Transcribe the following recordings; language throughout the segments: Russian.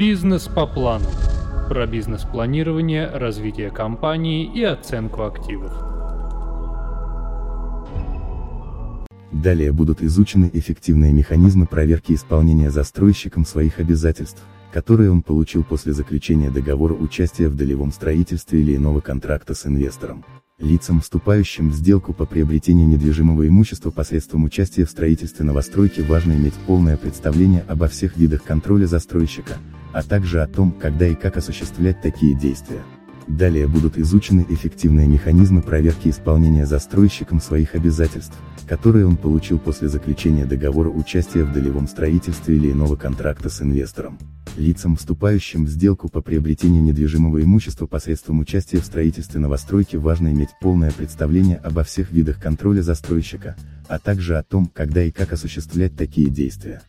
Бизнес по плану. Про бизнес-планирование, развитие компании и оценку активов. Далее будут изучены эффективные механизмы проверки исполнения застройщиком своих обязательств, которые он получил после заключения договора участия в долевом строительстве или иного контракта с инвестором. Лицам, вступающим в сделку по приобретению недвижимого имущества посредством участия в строительстве новостройки важно иметь полное представление обо всех видах контроля застройщика, а также о том, когда и как осуществлять такие действия. Далее будут изучены эффективные механизмы проверки исполнения застройщиком своих обязательств, которые он получил после заключения договора участия в долевом строительстве или иного контракта с инвестором. Лицам, вступающим в сделку по приобретению недвижимого имущества посредством участия в строительстве новостройки важно иметь полное представление обо всех видах контроля застройщика, а также о том, когда и как осуществлять такие действия.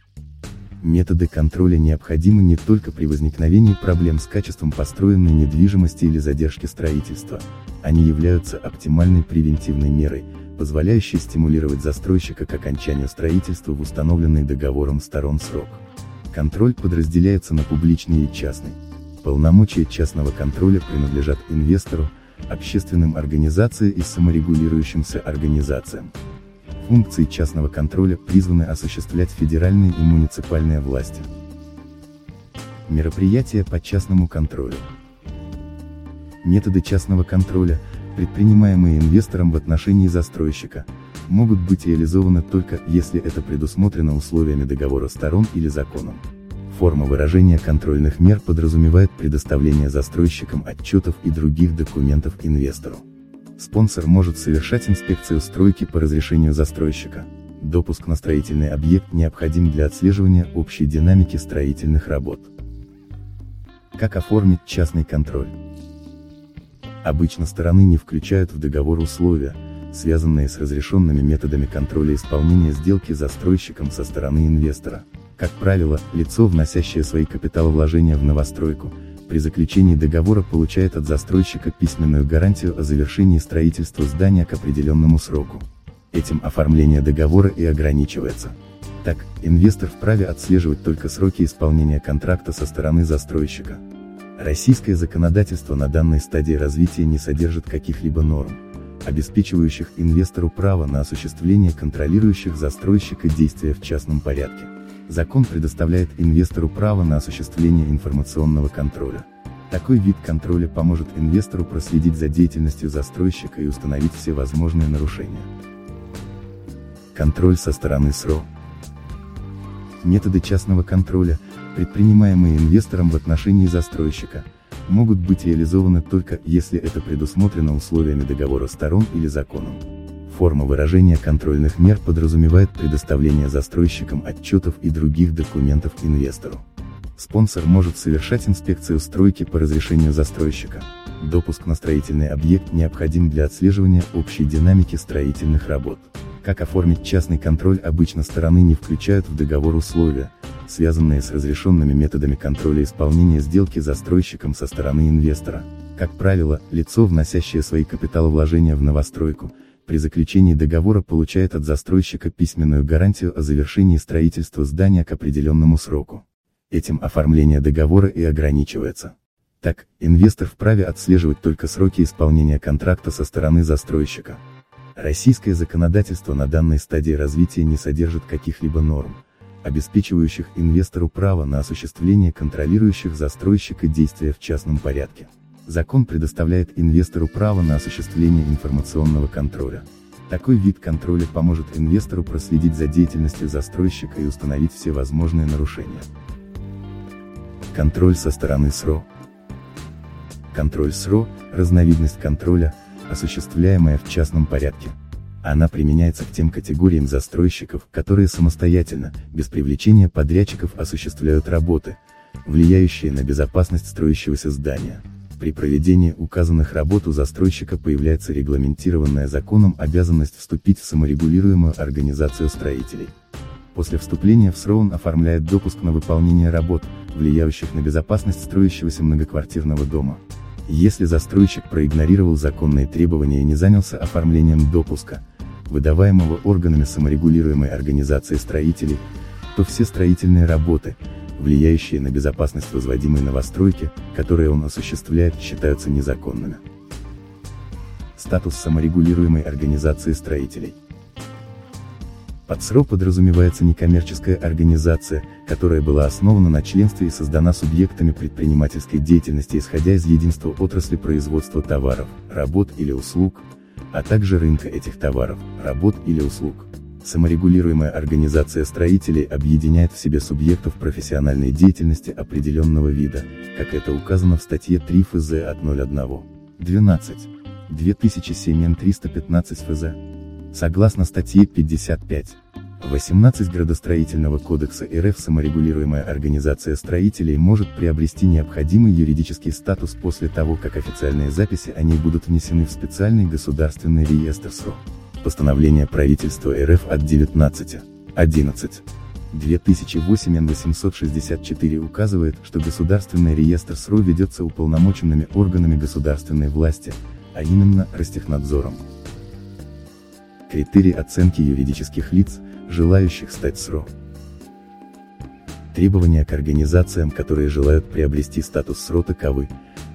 Методы контроля необходимы не только при возникновении проблем с качеством построенной недвижимости или задержки строительства, они являются оптимальной превентивной мерой, позволяющей стимулировать застройщика к окончанию строительства в установленный договором сторон срок. Контроль подразделяется на публичный и частный. Полномочия частного контроля принадлежат инвестору, общественным организациям и саморегулирующимся организациям. Функции частного контроля призваны осуществлять федеральные и муниципальные власти. Мероприятия по частному контролю. Методы частного контроля, предпринимаемые инвестором в отношении застройщика, могут быть реализованы только, если это предусмотрено условиями договора сторон или законом. Форма выражения контрольных мер подразумевает предоставление застройщикам отчетов и других документов инвестору. Спонсор может совершать инспекцию стройки по разрешению застройщика. Допуск на строительный объект необходим для отслеживания общей динамики строительных работ. Как оформить частный контроль? Обычно стороны не включают в договор условия, связанные с разрешенными методами контроля исполнения сделки застройщиком со стороны инвестора. Как правило, лицо, вносящее свои капиталовложения в новостройку, при заключении договора получает от застройщика письменную гарантию о завершении строительства здания к определенному сроку. Этим оформление договора и ограничивается. Так, инвестор вправе отслеживать только сроки исполнения контракта со стороны застройщика. Российское законодательство на данной стадии развития не содержит каких-либо норм, обеспечивающих инвестору право на осуществление контролирующих застройщика действия в частном порядке. Закон предоставляет инвестору право на осуществление информационного контроля. Такой вид контроля поможет инвестору проследить за деятельностью застройщика и установить все возможные нарушения. Контроль со стороны СРО. Методы частного контроля, предпринимаемые инвестором в отношении застройщика, могут быть реализованы только, если это предусмотрено условиями договора сторон или законом. Форма выражения контрольных мер подразумевает предоставление застройщикам отчетов и других документов инвестору. Спонсор может совершать инспекцию стройки по разрешению застройщика. Допуск на строительный объект необходим для отслеживания общей динамики строительных работ. Как оформить частный контроль обычно стороны не включают в договор условия, связанные с разрешенными методами контроля исполнения сделки застройщиком со стороны инвестора. Как правило, лицо, вносящее свои капиталовложения в новостройку, при заключении договора получает от застройщика письменную гарантию о завершении строительства здания к определенному сроку. Этим оформление договора и ограничивается. Так, инвестор вправе отслеживать только сроки исполнения контракта со стороны застройщика. Российское законодательство на данной стадии развития не содержит каких-либо норм, обеспечивающих инвестору право на осуществление контролирующих застройщика действия в частном порядке. Закон предоставляет инвестору право на осуществление информационного контроля. Такой вид контроля поможет инвестору проследить за деятельностью застройщика и установить все возможные нарушения. Контроль со стороны СРО. Контроль СРО – разновидность контроля, осуществляемая в частном порядке. Она применяется к тем категориям застройщиков, которые самостоятельно, без привлечения подрядчиков осуществляют работы, влияющие на безопасность строящегося здания. При проведении указанных работ у застройщика появляется регламентированная законом обязанность вступить в саморегулируемую организацию строителей. После вступления в СРО он оформляет допуск на выполнение работ, влияющих на безопасность строящегося многоквартирного дома. Если застройщик проигнорировал законные требования и не занялся оформлением допуска, выдаваемого органами саморегулируемой организации строителей, то все строительные работы, влияющие на безопасность возводимой новостройки, которые он осуществляет, считаются незаконными. Статус саморегулируемой организации строителей. Под СРО подразумевается некоммерческая организация, которая была основана на членстве и создана субъектами предпринимательской деятельности исходя из единства отрасли производства товаров, работ или услуг, а также рынка этих товаров, работ или услуг. Саморегулируемая организация строителей объединяет в себе субъектов профессиональной деятельности определенного вида, как это указано в статье 3 ФЗ от 01. 12. 2007 315 ФЗ. Согласно статье 55. 18 Градостроительного кодекса РФ саморегулируемая организация строителей может приобрести необходимый юридический статус после того, как официальные записи о ней будут внесены в специальный государственный реестр СРО. Постановление правительства РФ от 19. 11. 2008 Н 864 указывает, что Государственный реестр СРО ведется уполномоченными органами государственной власти, а именно Ростехнадзором. Критерии оценки юридических лиц, желающих стать СРО. Требования к организациям, которые желают приобрести статус СРО таковы,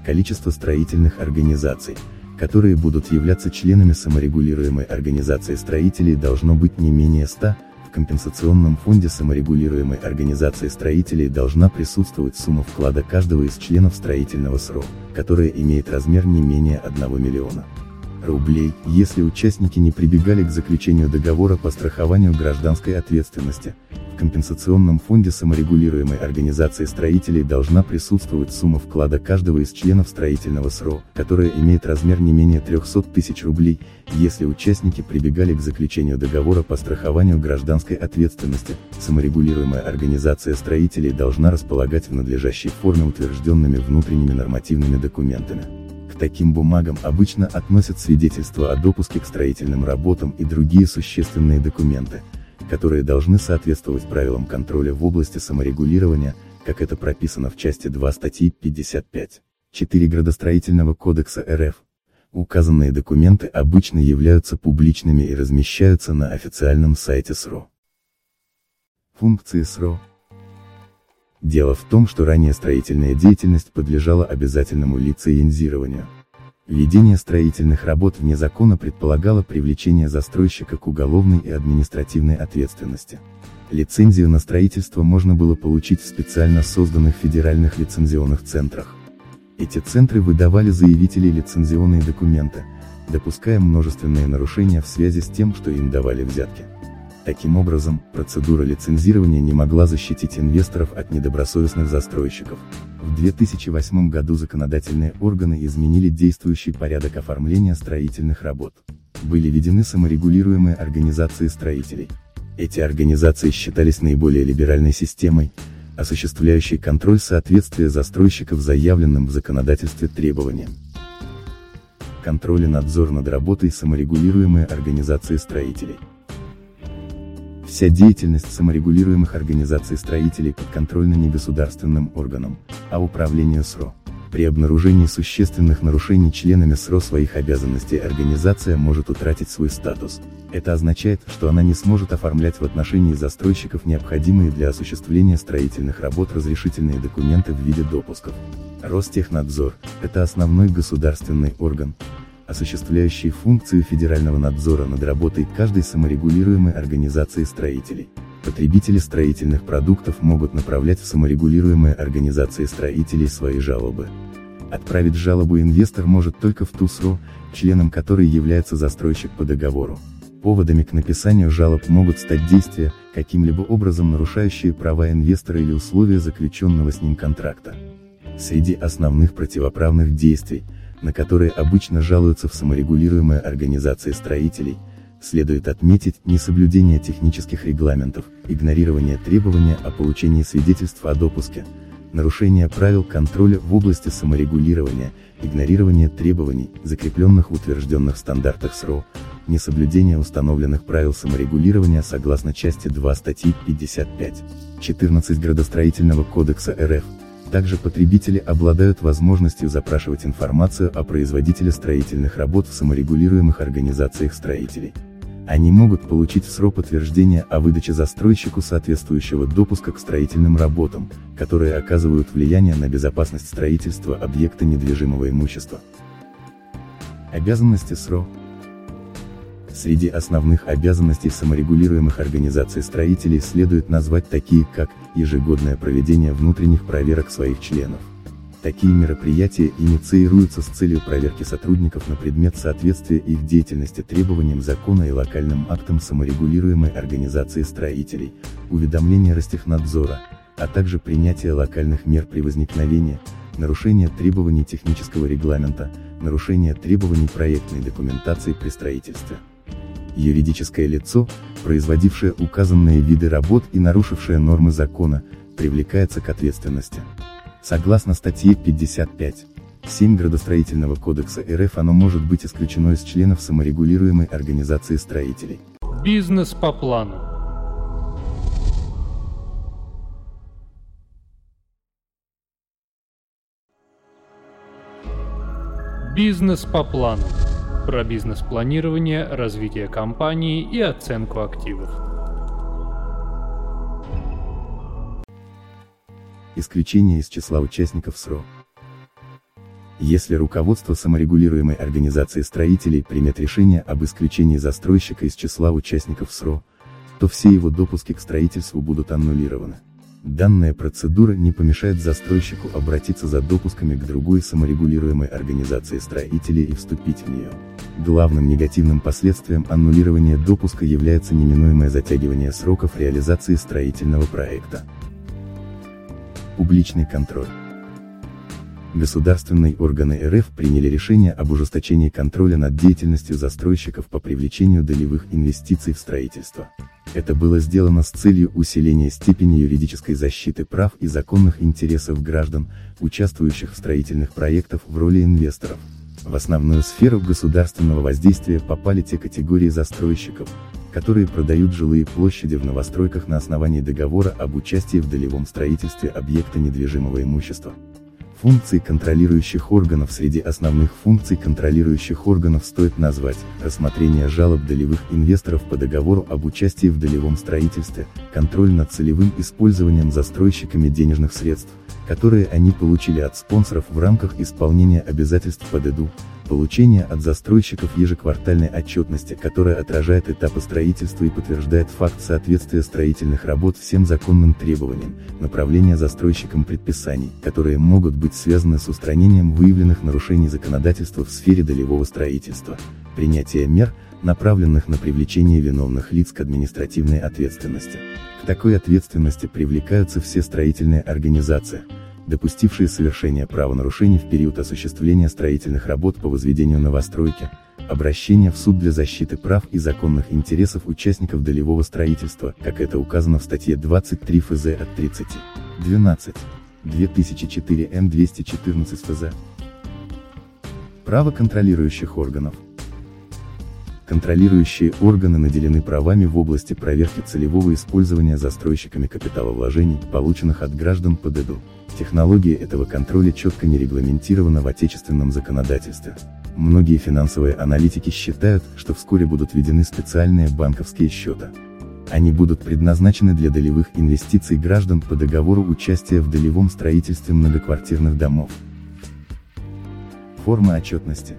количество строительных организаций, которые будут являться членами саморегулируемой организации строителей должно быть не менее 100, в компенсационном фонде саморегулируемой организации строителей должна присутствовать сумма вклада каждого из членов строительного СРО, которая имеет размер не менее 1 миллиона рублей, если участники не прибегали к заключению договора по страхованию гражданской ответственности. В компенсационном фонде саморегулируемой организации строителей должна присутствовать сумма вклада каждого из членов строительного СРО, которая имеет размер не менее 300 тысяч рублей, если участники прибегали к заключению договора по страхованию гражданской ответственности. Саморегулируемая организация строителей должна располагать в надлежащей форме утвержденными внутренними нормативными документами. Таким бумагам обычно относят свидетельства о допуске к строительным работам и другие существенные документы, которые должны соответствовать правилам контроля в области саморегулирования, как это прописано в части 2 статьи 55. 4 Градостроительного кодекса РФ. Указанные документы обычно являются публичными и размещаются на официальном сайте СРО. Функции СРО Дело в том, что ранее строительная деятельность подлежала обязательному лицензированию. Ведение строительных работ вне закона предполагало привлечение застройщика к уголовной и административной ответственности. Лицензию на строительство можно было получить в специально созданных федеральных лицензионных центрах. Эти центры выдавали заявителей лицензионные документы, допуская множественные нарушения в связи с тем, что им давали взятки. Таким образом, процедура лицензирования не могла защитить инвесторов от недобросовестных застройщиков. В 2008 году законодательные органы изменили действующий порядок оформления строительных работ. Были введены саморегулируемые организации строителей. Эти организации считались наиболее либеральной системой, осуществляющей контроль соответствия застройщиков заявленным в законодательстве требованиям. Контроль и надзор над работой саморегулируемой организации строителей. Вся деятельность саморегулируемых организаций строителей подконтрольна не государственным органам, а управлению СРО. При обнаружении существенных нарушений членами СРО своих обязанностей организация может утратить свой статус. Это означает, что она не сможет оформлять в отношении застройщиков необходимые для осуществления строительных работ разрешительные документы в виде допусков. Ростехнадзор – это основной государственный орган, осуществляющий функцию федерального надзора над работой каждой саморегулируемой организации строителей. Потребители строительных продуктов могут направлять в саморегулируемые организации строителей свои жалобы. Отправить жалобу инвестор может только в ту членом которой является застройщик по договору. Поводами к написанию жалоб могут стать действия, каким-либо образом нарушающие права инвестора или условия заключенного с ним контракта. Среди основных противоправных действий – на которые обычно жалуются в саморегулируемые организации строителей, следует отметить несоблюдение технических регламентов, игнорирование требования о получении свидетельств о допуске, нарушение правил контроля в области саморегулирования, игнорирование требований, закрепленных в утвержденных стандартах СРО, несоблюдение установленных правил саморегулирования согласно части 2 статьи 55, 14 Градостроительного кодекса РФ, также потребители обладают возможностью запрашивать информацию о производителе строительных работ в саморегулируемых организациях строителей. Они могут получить в срок подтверждение о выдаче застройщику соответствующего допуска к строительным работам, которые оказывают влияние на безопасность строительства объекта недвижимого имущества. Обязанности СРО Среди основных обязанностей саморегулируемых организаций строителей следует назвать такие как ежегодное проведение внутренних проверок своих членов. Такие мероприятия инициируются с целью проверки сотрудников на предмет соответствия их деятельности требованиям закона и локальным актам саморегулируемой организации строителей, уведомления Ростехнадзора, а также принятия локальных мер при возникновении, нарушения требований технического регламента, нарушения требований проектной документации при строительстве. Юридическое лицо, производившее указанные виды работ и нарушившее нормы закона, привлекается к ответственности. Согласно статье 55. 7 Градостроительного кодекса РФ оно может быть исключено из членов саморегулируемой организации строителей. Бизнес по плану. Бизнес по плану. Про бизнес-планирование, развитие компании и оценку активов. исключение из числа участников СРО. Если руководство саморегулируемой организации строителей примет решение об исключении застройщика из числа участников СРО, то все его допуски к строительству будут аннулированы. Данная процедура не помешает застройщику обратиться за допусками к другой саморегулируемой организации строителей и вступить в нее. Главным негативным последствием аннулирования допуска является неминуемое затягивание сроков реализации строительного проекта. Публичный контроль. Государственные органы РФ приняли решение об ужесточении контроля над деятельностью застройщиков по привлечению долевых инвестиций в строительство. Это было сделано с целью усиления степени юридической защиты прав и законных интересов граждан, участвующих в строительных проектах в роли инвесторов. В основную сферу государственного воздействия попали те категории застройщиков, которые продают жилые площади в новостройках на основании договора об участии в долевом строительстве объекта недвижимого имущества. Функции контролирующих органов Среди основных функций контролирующих органов стоит назвать рассмотрение жалоб долевых инвесторов по договору об участии в долевом строительстве, контроль над целевым использованием застройщиками денежных средств, которые они получили от спонсоров в рамках исполнения обязательств по ДЭДу, Получение от застройщиков ежеквартальной отчетности, которая отражает этапы строительства и подтверждает факт соответствия строительных работ всем законным требованиям, направление застройщикам предписаний, которые могут быть связаны с устранением выявленных нарушений законодательства в сфере долевого строительства, принятие мер, направленных на привлечение виновных лиц к административной ответственности. К такой ответственности привлекаются все строительные организации, допустившие совершение правонарушений в период осуществления строительных работ по возведению новостройки, обращение в суд для защиты прав и законных интересов участников долевого строительства, как это указано в статье 23 ФЗ от 30. 12. 2004 М 214 ФЗ. Право контролирующих органов. Контролирующие органы наделены правами в области проверки целевого использования застройщиками капиталовложений, полученных от граждан по ДЭДу. Технология этого контроля четко не регламентирована в отечественном законодательстве. Многие финансовые аналитики считают, что вскоре будут введены специальные банковские счета. Они будут предназначены для долевых инвестиций граждан по договору участия в долевом строительстве многоквартирных домов. Форма отчетности.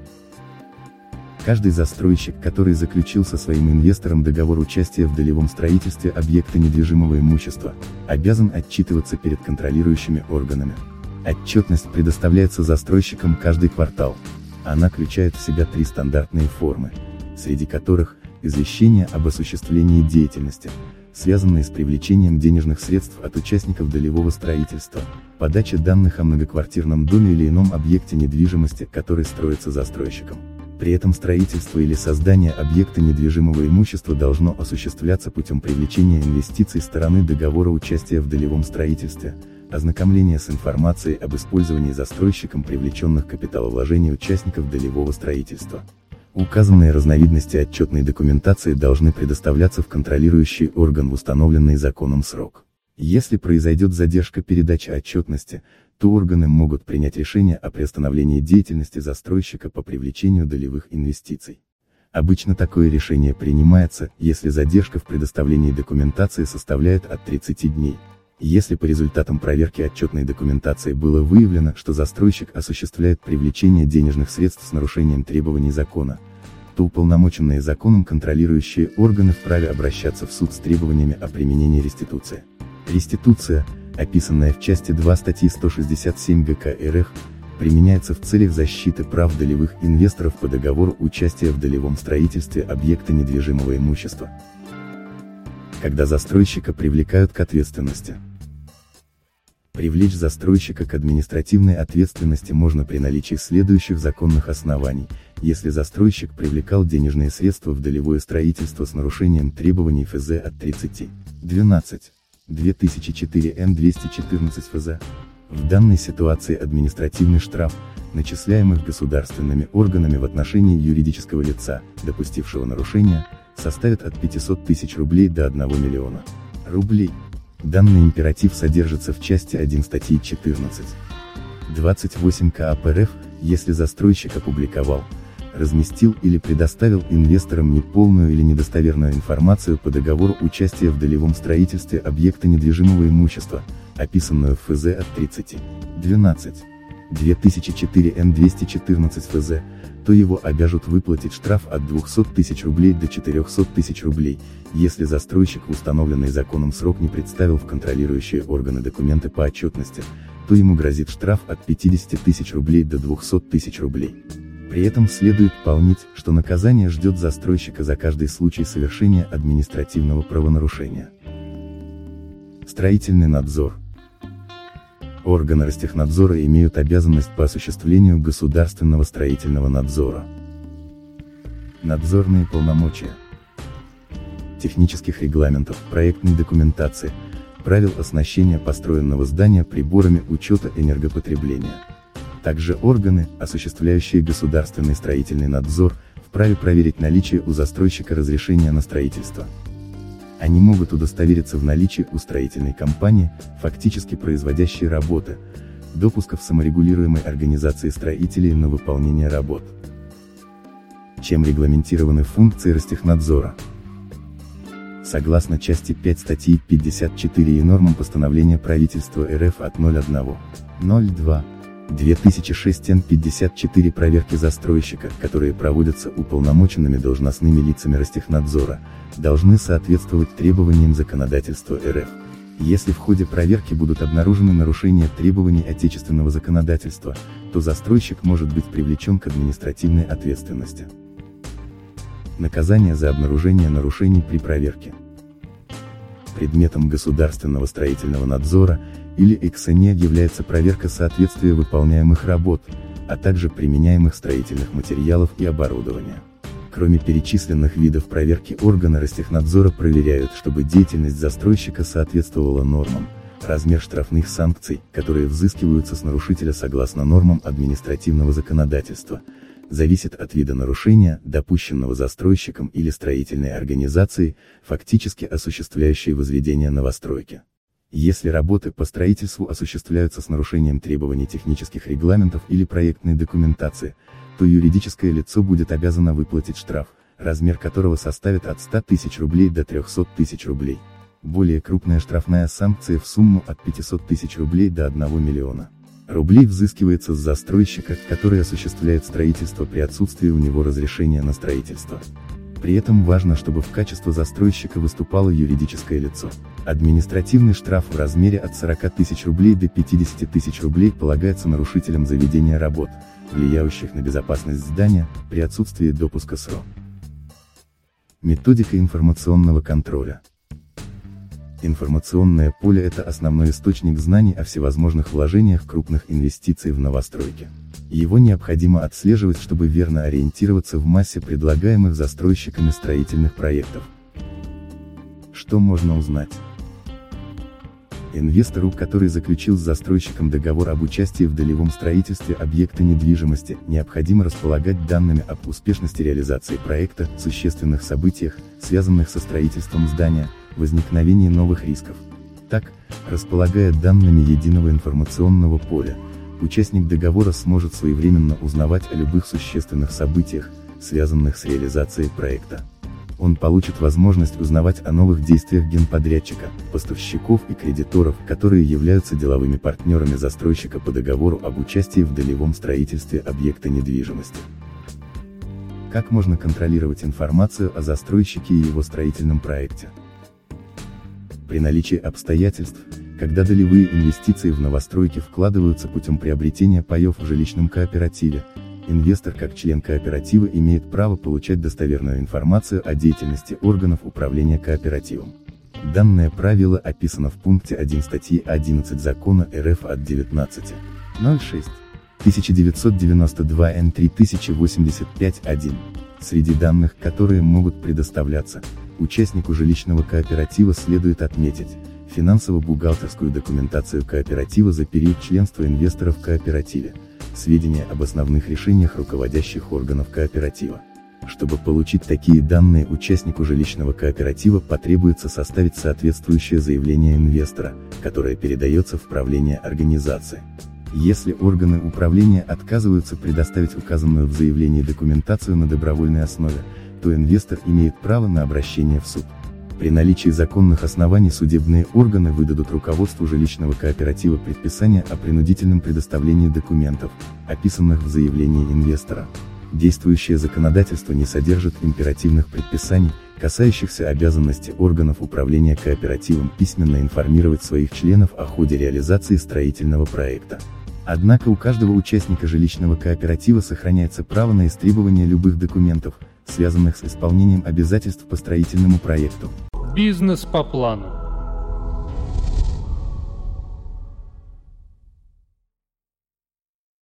Каждый застройщик, который заключил со своим инвестором договор участия в долевом строительстве объекта недвижимого имущества, обязан отчитываться перед контролирующими органами. Отчетность предоставляется застройщикам каждый квартал. Она включает в себя три стандартные формы, среди которых извещение об осуществлении деятельности, связанные с привлечением денежных средств от участников долевого строительства, подача данных о многоквартирном доме или ином объекте недвижимости, который строится застройщиком. При этом строительство или создание объекта недвижимого имущества должно осуществляться путем привлечения инвестиций стороны договора участия в долевом строительстве, ознакомления с информацией об использовании застройщиком привлеченных капиталовложений участников долевого строительства. Указанные разновидности отчетной документации должны предоставляться в контролирующий орган в установленный законом срок. Если произойдет задержка передачи отчетности, то органы могут принять решение о приостановлении деятельности застройщика по привлечению долевых инвестиций. Обычно такое решение принимается, если задержка в предоставлении документации составляет от 30 дней. Если по результатам проверки отчетной документации было выявлено, что застройщик осуществляет привлечение денежных средств с нарушением требований закона, то уполномоченные законом контролирующие органы вправе обращаться в суд с требованиями о применении реституции. Реституция, описанная в части 2 статьи 167 ГК РФ, применяется в целях защиты прав долевых инвесторов по договору участия в долевом строительстве объекта недвижимого имущества. Когда застройщика привлекают к ответственности. Привлечь застройщика к административной ответственности можно при наличии следующих законных оснований, если застройщик привлекал денежные средства в долевое строительство с нарушением требований ФЗ от 30. 12. 2004 Н 214 ФЗ. В данной ситуации административный штраф, начисляемых государственными органами в отношении юридического лица, допустившего нарушение, составит от 500 тысяч рублей до 1 миллиона рублей. Данный императив содержится в части 1 статьи 14. 28 КАП РФ, если застройщик опубликовал, разместил или предоставил инвесторам неполную или недостоверную информацию по договору участия в долевом строительстве объекта недвижимого имущества, описанную в ФЗ от 30. 12. 2004 Н214 ФЗ, то его обяжут выплатить штраф от 200 тысяч рублей до 400 тысяч рублей, если застройщик в установленный законом срок не представил в контролирующие органы документы по отчетности, то ему грозит штраф от 50 тысяч рублей до 200 тысяч рублей. При этом следует помнить, что наказание ждет застройщика за каждый случай совершения административного правонарушения. Строительный надзор. Органы Ростехнадзора имеют обязанность по осуществлению государственного строительного надзора. Надзорные полномочия. Технических регламентов, проектной документации, правил оснащения построенного здания приборами учета энергопотребления. Также органы, осуществляющие государственный строительный надзор, вправе проверить наличие у застройщика разрешения на строительство. Они могут удостовериться в наличии у строительной компании, фактически производящей работы, допусков саморегулируемой организации строителей на выполнение работ. Чем регламентированы функции Ростехнадзора? Согласно части 5 статьи 54 и нормам постановления правительства РФ от 01.02 2006 Н54 проверки застройщика, которые проводятся уполномоченными должностными лицами Ростехнадзора, должны соответствовать требованиям законодательства РФ. Если в ходе проверки будут обнаружены нарушения требований отечественного законодательства, то застройщик может быть привлечен к административной ответственности. Наказание за обнаружение нарушений при проверке. Предметом государственного строительного надзора или эксоне является проверка соответствия выполняемых работ, а также применяемых строительных материалов и оборудования. Кроме перечисленных видов проверки органы Ростехнадзора проверяют, чтобы деятельность застройщика соответствовала нормам, размер штрафных санкций, которые взыскиваются с нарушителя согласно нормам административного законодательства, зависит от вида нарушения, допущенного застройщиком или строительной организацией, фактически осуществляющей возведение новостройки. Если работы по строительству осуществляются с нарушением требований технических регламентов или проектной документации, то юридическое лицо будет обязано выплатить штраф, размер которого составит от 100 тысяч рублей до 300 тысяч рублей. Более крупная штрафная санкция в сумму от 500 тысяч рублей до 1 миллиона рублей взыскивается с застройщика, который осуществляет строительство при отсутствии у него разрешения на строительство. При этом важно, чтобы в качестве застройщика выступало юридическое лицо. Административный штраф в размере от 40 тысяч рублей до 50 тысяч рублей полагается нарушителям заведения работ, влияющих на безопасность здания, при отсутствии допуска СРО. Методика информационного контроля. Информационное поле – это основной источник знаний о всевозможных вложениях крупных инвестиций в новостройки. Его необходимо отслеживать, чтобы верно ориентироваться в массе предлагаемых застройщиками строительных проектов. Что можно узнать? Инвестору, который заключил с застройщиком договор об участии в долевом строительстве объекта недвижимости, необходимо располагать данными об успешности реализации проекта, существенных событиях, связанных со строительством здания, возникновении новых рисков. Так, располагая данными единого информационного поля, участник договора сможет своевременно узнавать о любых существенных событиях, связанных с реализацией проекта. Он получит возможность узнавать о новых действиях генподрядчика, поставщиков и кредиторов, которые являются деловыми партнерами застройщика по договору об участии в долевом строительстве объекта недвижимости. Как можно контролировать информацию о застройщике и его строительном проекте? При наличии обстоятельств, когда долевые инвестиции в новостройки вкладываются путем приобретения паев в жилищном кооперативе, инвестор как член кооператива имеет право получать достоверную информацию о деятельности органов управления кооперативом. Данное правило описано в пункте 1 статьи 11 закона РФ от 19.06. 1992 Н 3085-1. Среди данных, которые могут предоставляться, участнику жилищного кооператива следует отметить, финансово-бухгалтерскую документацию кооператива за период членства инвестора в кооперативе, сведения об основных решениях руководящих органов кооператива. Чтобы получить такие данные участнику жилищного кооператива потребуется составить соответствующее заявление инвестора, которое передается в правление организации. Если органы управления отказываются предоставить указанную в заявлении документацию на добровольной основе, то инвестор имеет право на обращение в суд. При наличии законных оснований судебные органы выдадут руководству жилищного кооператива предписание о принудительном предоставлении документов, описанных в заявлении инвестора. Действующее законодательство не содержит императивных предписаний, касающихся обязанности органов управления кооперативом письменно информировать своих членов о ходе реализации строительного проекта. Однако у каждого участника жилищного кооператива сохраняется право на истребование любых документов, связанных с исполнением обязательств по строительному проекту. Бизнес по плану.